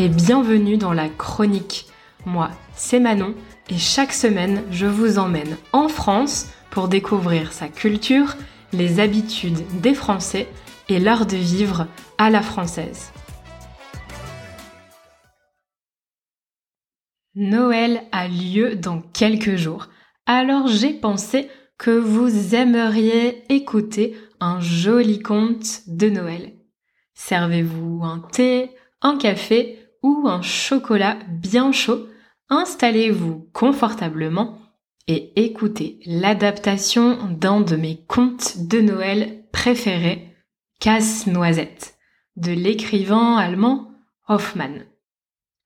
et bienvenue dans la chronique. Moi, c'est Manon et chaque semaine, je vous emmène en France pour découvrir sa culture, les habitudes des Français et l'art de vivre à la française. Noël a lieu dans quelques jours, alors j'ai pensé que vous aimeriez écouter un joli conte de Noël. Servez-vous un thé, un café ou un chocolat bien chaud, installez-vous confortablement et écoutez l'adaptation d'un de mes contes de Noël préférés, Casse-Noisette, de l'écrivain allemand Hoffmann.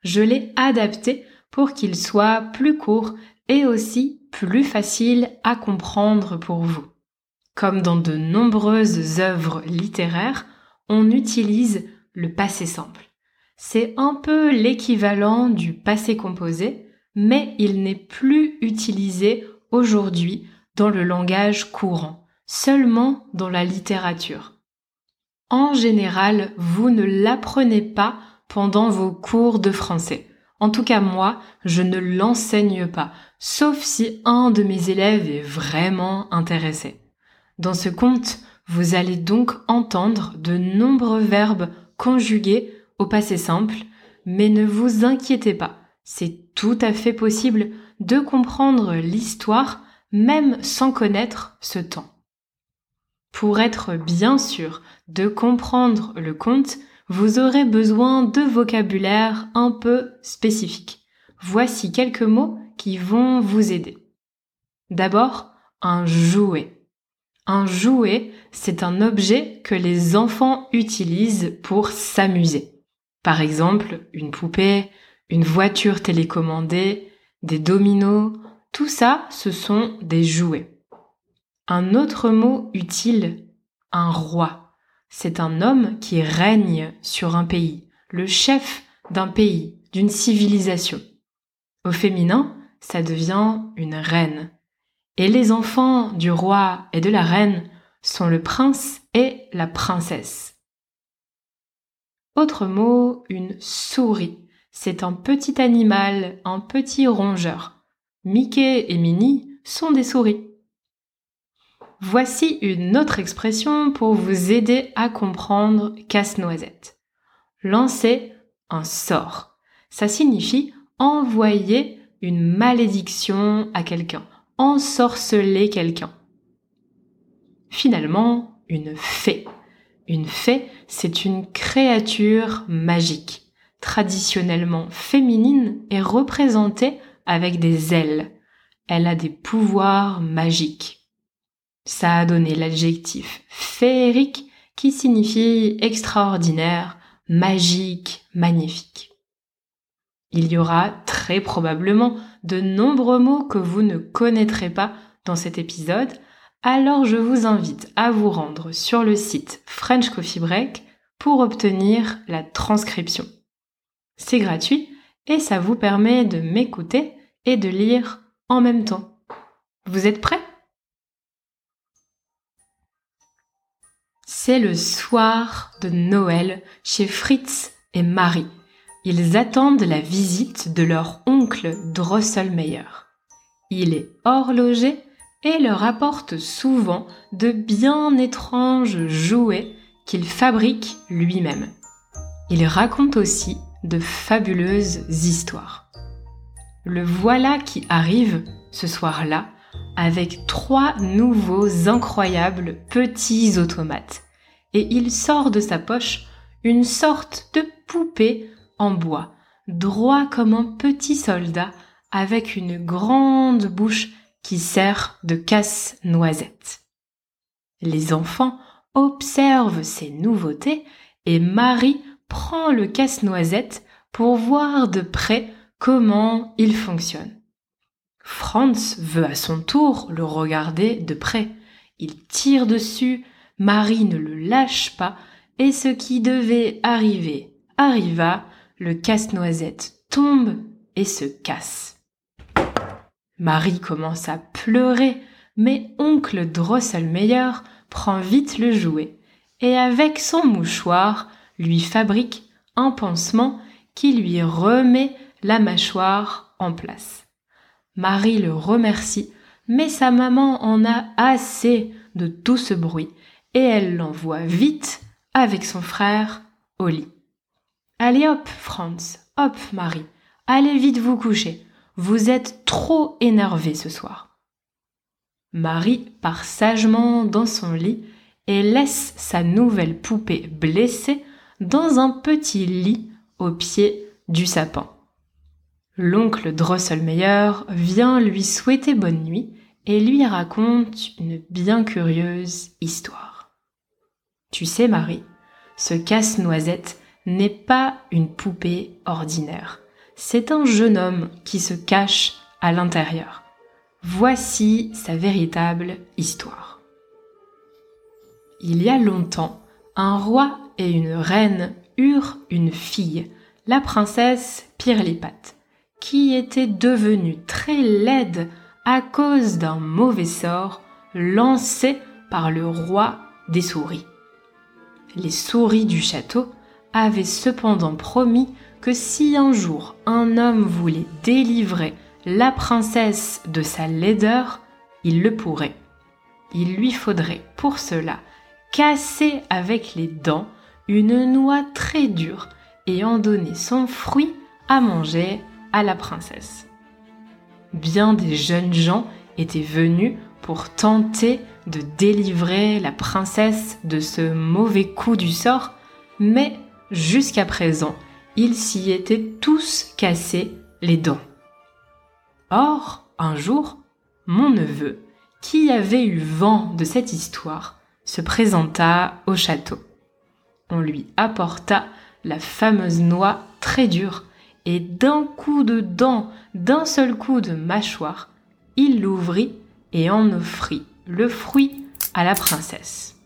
Je l'ai adapté pour qu'il soit plus court et aussi plus facile à comprendre pour vous. Comme dans de nombreuses œuvres littéraires, on utilise le passé simple. C'est un peu l'équivalent du passé composé, mais il n'est plus utilisé aujourd'hui dans le langage courant, seulement dans la littérature. En général, vous ne l'apprenez pas pendant vos cours de français. En tout cas, moi, je ne l'enseigne pas, sauf si un de mes élèves est vraiment intéressé. Dans ce conte, vous allez donc entendre de nombreux verbes conjugués au passé simple, mais ne vous inquiétez pas, c'est tout à fait possible de comprendre l'histoire même sans connaître ce temps. Pour être bien sûr de comprendre le conte, vous aurez besoin de vocabulaire un peu spécifique. Voici quelques mots qui vont vous aider. D'abord, un jouet. Un jouet, c'est un objet que les enfants utilisent pour s'amuser. Par exemple, une poupée, une voiture télécommandée, des dominos, tout ça, ce sont des jouets. Un autre mot utile, un roi. C'est un homme qui règne sur un pays, le chef d'un pays, d'une civilisation. Au féminin, ça devient une reine. Et les enfants du roi et de la reine sont le prince et la princesse. Autre mot, une souris. C'est un petit animal, un petit rongeur. Mickey et Minnie sont des souris. Voici une autre expression pour vous aider à comprendre casse-noisette. Lancer un sort. Ça signifie envoyer une malédiction à quelqu'un, ensorceler quelqu'un. Finalement, une fée. Une fée, c'est une créature magique, traditionnellement féminine et représentée avec des ailes. Elle a des pouvoirs magiques. Ça a donné l'adjectif féerique qui signifie extraordinaire, magique, magnifique. Il y aura très probablement de nombreux mots que vous ne connaîtrez pas dans cet épisode, alors je vous invite à vous rendre sur le site French Coffee Break pour obtenir la transcription. C'est gratuit et ça vous permet de m'écouter et de lire en même temps. Vous êtes prêts? C'est le soir de Noël chez Fritz et Marie. Ils attendent la visite de leur oncle Drosselmeyer. Il est horloger et leur apporte souvent de bien étranges jouets qu'il fabrique lui-même. Il raconte aussi de fabuleuses histoires. Le voilà qui arrive ce soir-là avec trois nouveaux incroyables petits automates et il sort de sa poche une sorte de poupée en bois, droit comme un petit soldat avec une grande bouche qui sert de casse-noisette. Les enfants observent ces nouveautés et Marie prend le casse-noisette pour voir de près comment il fonctionne. Franz veut à son tour le regarder de près. Il tire dessus, Marie ne le lâche pas, et ce qui devait arriver arriva, le casse-noisette tombe et se casse. Marie commence à pleurer, mais oncle Drosselmeyer prend vite le jouet et avec son mouchoir lui fabrique un pansement qui lui remet la mâchoire en place. Marie le remercie, mais sa maman en a assez de tout ce bruit et elle l'envoie vite avec son frère au lit. Allez hop, Franz, hop, Marie, allez vite vous coucher. Vous êtes trop énervé ce soir. Marie part sagement dans son lit et laisse sa nouvelle poupée blessée dans un petit lit au pied du sapin. L'oncle Drosselmeyer vient lui souhaiter bonne nuit et lui raconte une bien curieuse histoire. Tu sais, Marie, ce casse-noisette n'est pas une poupée ordinaire. C'est un jeune homme qui se cache à l'intérieur. Voici sa véritable histoire. Il y a longtemps, un roi et une reine eurent une fille, la princesse Pirlipat, qui était devenue très laide à cause d'un mauvais sort lancé par le roi des souris. Les souris du château avaient cependant promis que si un jour un homme voulait délivrer la princesse de sa laideur, il le pourrait. Il lui faudrait pour cela casser avec les dents une noix très dure et en donner son fruit à manger à la princesse. Bien des jeunes gens étaient venus pour tenter de délivrer la princesse de ce mauvais coup du sort, mais jusqu'à présent, ils s'y étaient tous cassés les dents. Or, un jour, mon neveu, qui avait eu vent de cette histoire, se présenta au château. On lui apporta la fameuse noix très dure, et d'un coup de dent, d'un seul coup de mâchoire, il l'ouvrit et en offrit le fruit à la princesse.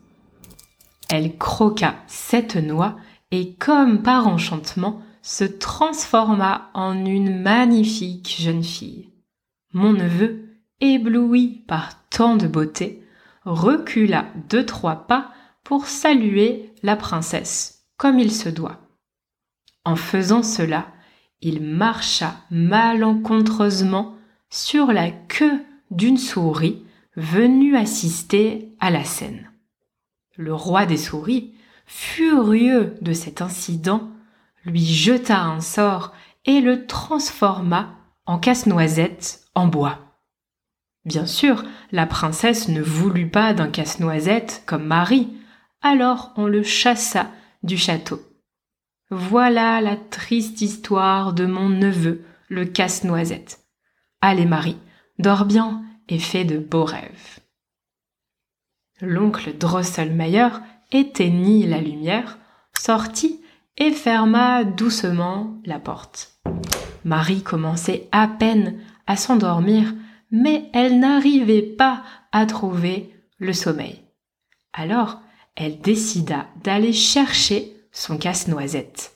Elle croqua cette noix et comme par enchantement se transforma en une magnifique jeune fille. Mon neveu, ébloui par tant de beauté, recula deux trois pas pour saluer la princesse comme il se doit. En faisant cela, il marcha malencontreusement sur la queue d'une souris venue assister à la scène. Le roi des souris, furieux de cet incident, lui jeta un sort et le transforma en casse-noisette en bois. Bien sûr, la princesse ne voulut pas d'un casse-noisette comme Marie, alors on le chassa du château. Voilà la triste histoire de mon neveu, le casse-noisette. Allez Marie, dors bien et fais de beaux rêves. L'oncle Drosselmeyer éteignit la lumière, sortit et ferma doucement la porte. Marie commençait à peine à s'endormir, mais elle n'arrivait pas à trouver le sommeil. Alors, elle décida d'aller chercher son casse-noisette.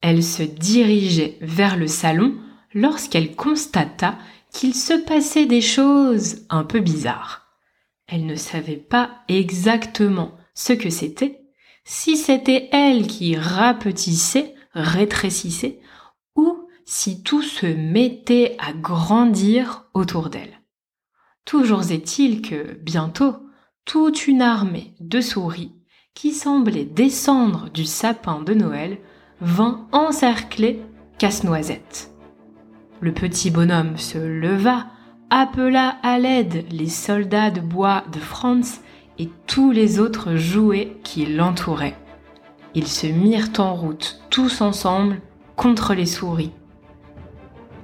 Elle se dirigeait vers le salon lorsqu'elle constata qu'il se passait des choses un peu bizarres. Elle ne savait pas exactement ce que c'était, si c'était elle qui rapetissait, rétrécissait, ou si tout se mettait à grandir autour d'elle. Toujours est-il que, bientôt, toute une armée de souris qui semblait descendre du sapin de Noël, vint encercler Casse-Noisette. Le petit bonhomme se leva, appela à l'aide les soldats de bois de Franz et tous les autres jouets qui l'entouraient. Ils se mirent en route tous ensemble contre les souris.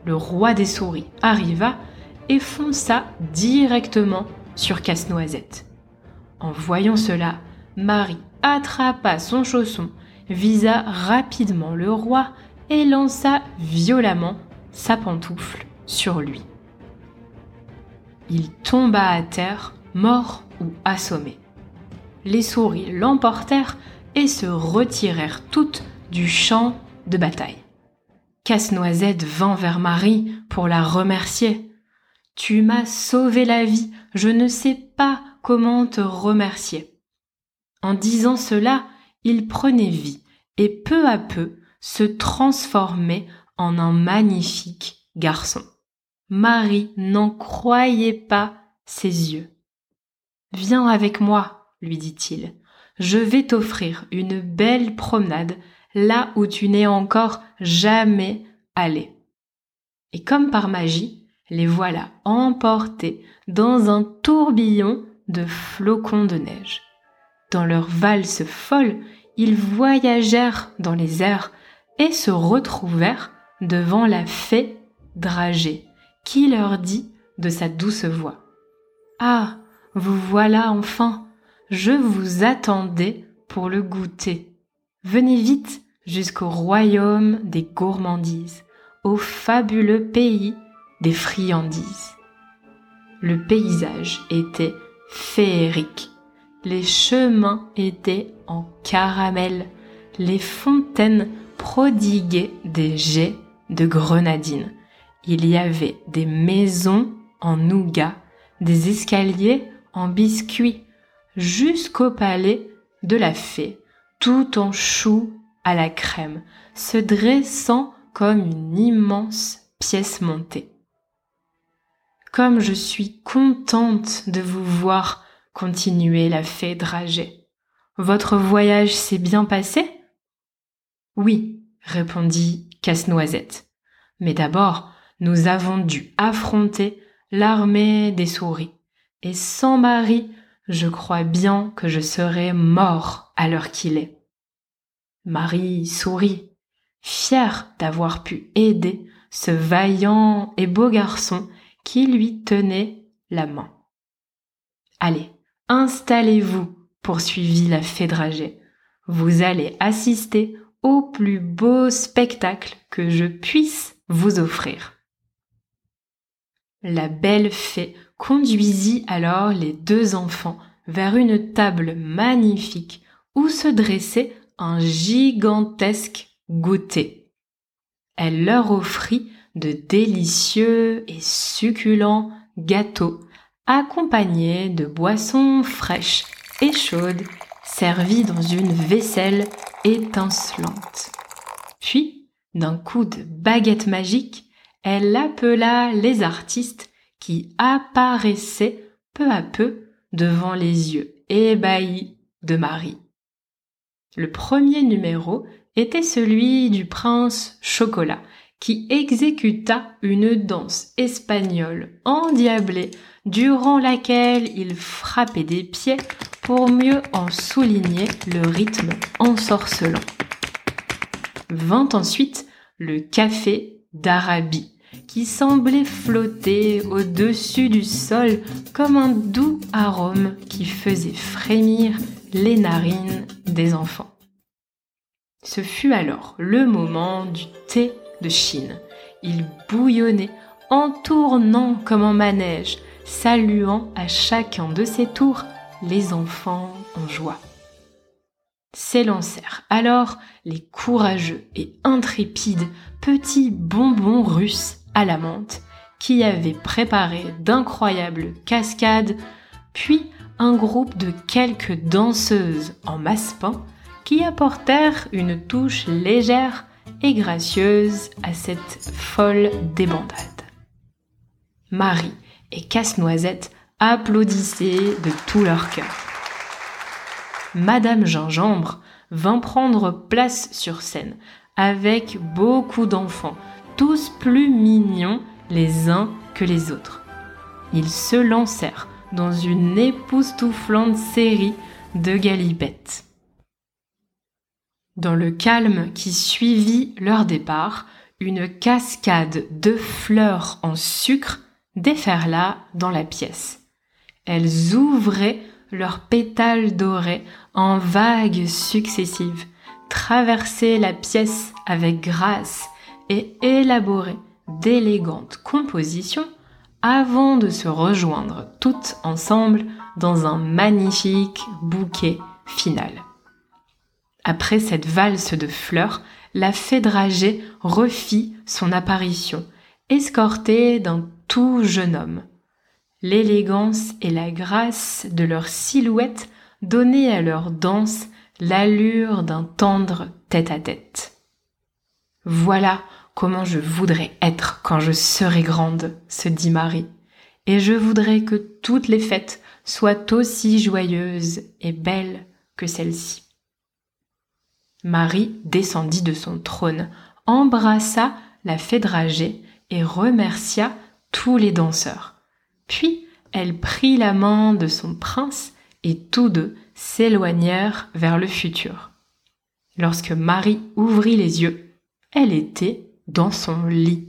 Le roi des souris arriva et fonça directement sur Casse-Noisette. En voyant cela, Marie attrapa son chausson, visa rapidement le roi et lança violemment sa pantoufle sur lui. Il tomba à terre, mort ou assommé. Les souris l'emportèrent et se retirèrent toutes du champ de bataille. Casse-Noisette vint vers Marie pour la remercier. Tu m'as sauvé la vie, je ne sais pas comment te remercier. En disant cela, il prenait vie, et peu à peu, se transformait en un magnifique garçon. Marie n'en croyait pas ses yeux. Viens avec moi, lui dit-il. Je vais t'offrir une belle promenade là où tu n'es encore jamais allé. Et comme par magie, les voilà emportés dans un tourbillon de flocons de neige. Dans leur valse folle, ils voyagèrent dans les airs et se retrouvèrent devant la fée Dragée, qui leur dit de sa douce voix Ah, vous voilà enfin, je vous attendais pour le goûter. Venez vite jusqu'au royaume des gourmandises, au fabuleux pays des friandises. Le paysage était féerique. Les chemins étaient en caramel. Les fontaines prodiguaient des jets de grenadines. Il y avait des maisons en nougat, des escaliers en biscuits, jusqu'au palais de la fée, tout en choux à la crème, se dressant comme une immense pièce montée. Comme je suis contente de vous voir, continuer la fée Dragée. Votre voyage s'est bien passé? Oui, répondit Casse-Noisette. Mais d'abord, nous avons dû affronter l'armée des souris. Et sans Marie, je crois bien que je serais mort à l'heure qu'il est. Marie sourit, fière d'avoir pu aider ce vaillant et beau garçon qui lui tenait la main. Allez, installez-vous, poursuivit la fée dragée. Vous allez assister au plus beau spectacle que je puisse vous offrir. La belle fée conduisit alors les deux enfants vers une table magnifique où se dressait un gigantesque goûter. Elle leur offrit de délicieux et succulents gâteaux accompagnés de boissons fraîches et chaudes servies dans une vaisselle étincelante. Puis, d'un coup de baguette magique, elle appela les artistes qui apparaissaient peu à peu devant les yeux ébahis de Marie. Le premier numéro était celui du prince Chocolat, qui exécuta une danse espagnole endiablée durant laquelle il frappait des pieds pour mieux en souligner le rythme ensorcelant. Vint ensuite le café d'Arabie, qui semblait flotter au-dessus du sol comme un doux arôme qui faisait frémir les narines des enfants. Ce fut alors le moment du thé de Chine. Il bouillonnait en tournant comme un manège, saluant à chacun de ses tours les enfants en joie. S'élancèrent alors les courageux et intrépides petits bonbons russes à la menthe qui avaient préparé d'incroyables cascades, puis un groupe de quelques danseuses en masse-pain qui apportèrent une touche légère et gracieuse à cette folle débandade. Marie et Casse-Noisette applaudissaient de tout leur cœur. Madame Gingembre vint prendre place sur scène avec beaucoup d'enfants, tous plus mignons les uns que les autres. Ils se lancèrent dans une époustouflante série de galipettes. Dans le calme qui suivit leur départ, une cascade de fleurs en sucre déferla dans la pièce. Elles ouvraient leurs pétales dorés en vagues successives, traversaient la pièce avec grâce et élaboraient d'élégantes compositions avant de se rejoindre toutes ensemble dans un magnifique bouquet final. Après cette valse de fleurs, la fée dragée refit son apparition, escortée d'un tout jeune homme. L'élégance et la grâce de leur silhouette donnaient à leur danse l'allure d'un tendre tête-à-tête. Voilà comment je voudrais être quand je serai grande, se dit Marie. Et je voudrais que toutes les fêtes soient aussi joyeuses et belles que celle-ci. Marie descendit de son trône, embrassa la fée dragée et remercia tous les danseurs. Puis elle prit la main de son prince et tous deux s'éloignèrent vers le futur. Lorsque Marie ouvrit les yeux, elle était dans son lit.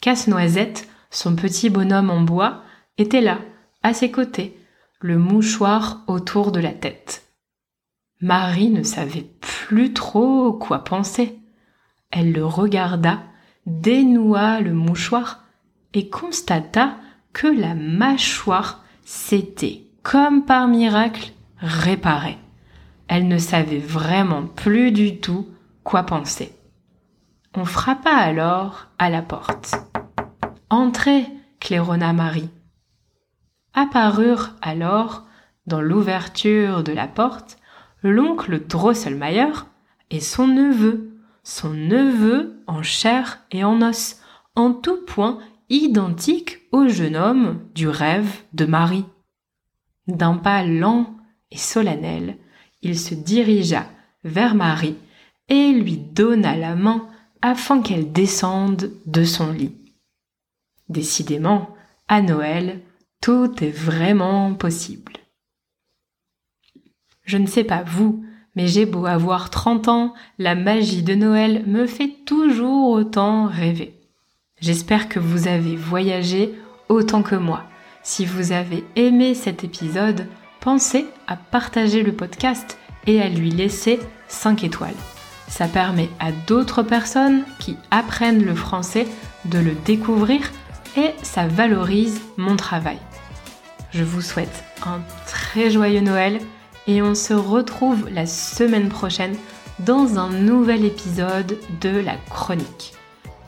Casse-noisette, son petit bonhomme en bois, était là, à ses côtés, le mouchoir autour de la tête. Marie ne savait plus trop quoi penser. Elle le regarda, dénoua le mouchoir et constata que la mâchoire s'était, comme par miracle, réparée. Elle ne savait vraiment plus du tout quoi penser. On frappa alors à la porte. Entrez, claironna Marie. Apparurent alors, dans l'ouverture de la porte, l'oncle Drosselmayer et son neveu, son neveu en chair et en os, en tout point identique au jeune homme du rêve de Marie. D'un pas lent et solennel, il se dirigea vers Marie et lui donna la main afin qu'elle descende de son lit. Décidément, à Noël, tout est vraiment possible. Je ne sais pas vous, mais j'ai beau avoir 30 ans, la magie de Noël me fait toujours autant rêver. J'espère que vous avez voyagé autant que moi. Si vous avez aimé cet épisode, pensez à partager le podcast et à lui laisser 5 étoiles. Ça permet à d'autres personnes qui apprennent le français de le découvrir et ça valorise mon travail. Je vous souhaite un très joyeux Noël et on se retrouve la semaine prochaine dans un nouvel épisode de la chronique.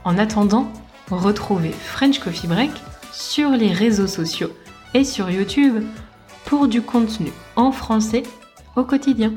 En attendant, retrouvez French Coffee Break sur les réseaux sociaux et sur YouTube pour du contenu en français au quotidien.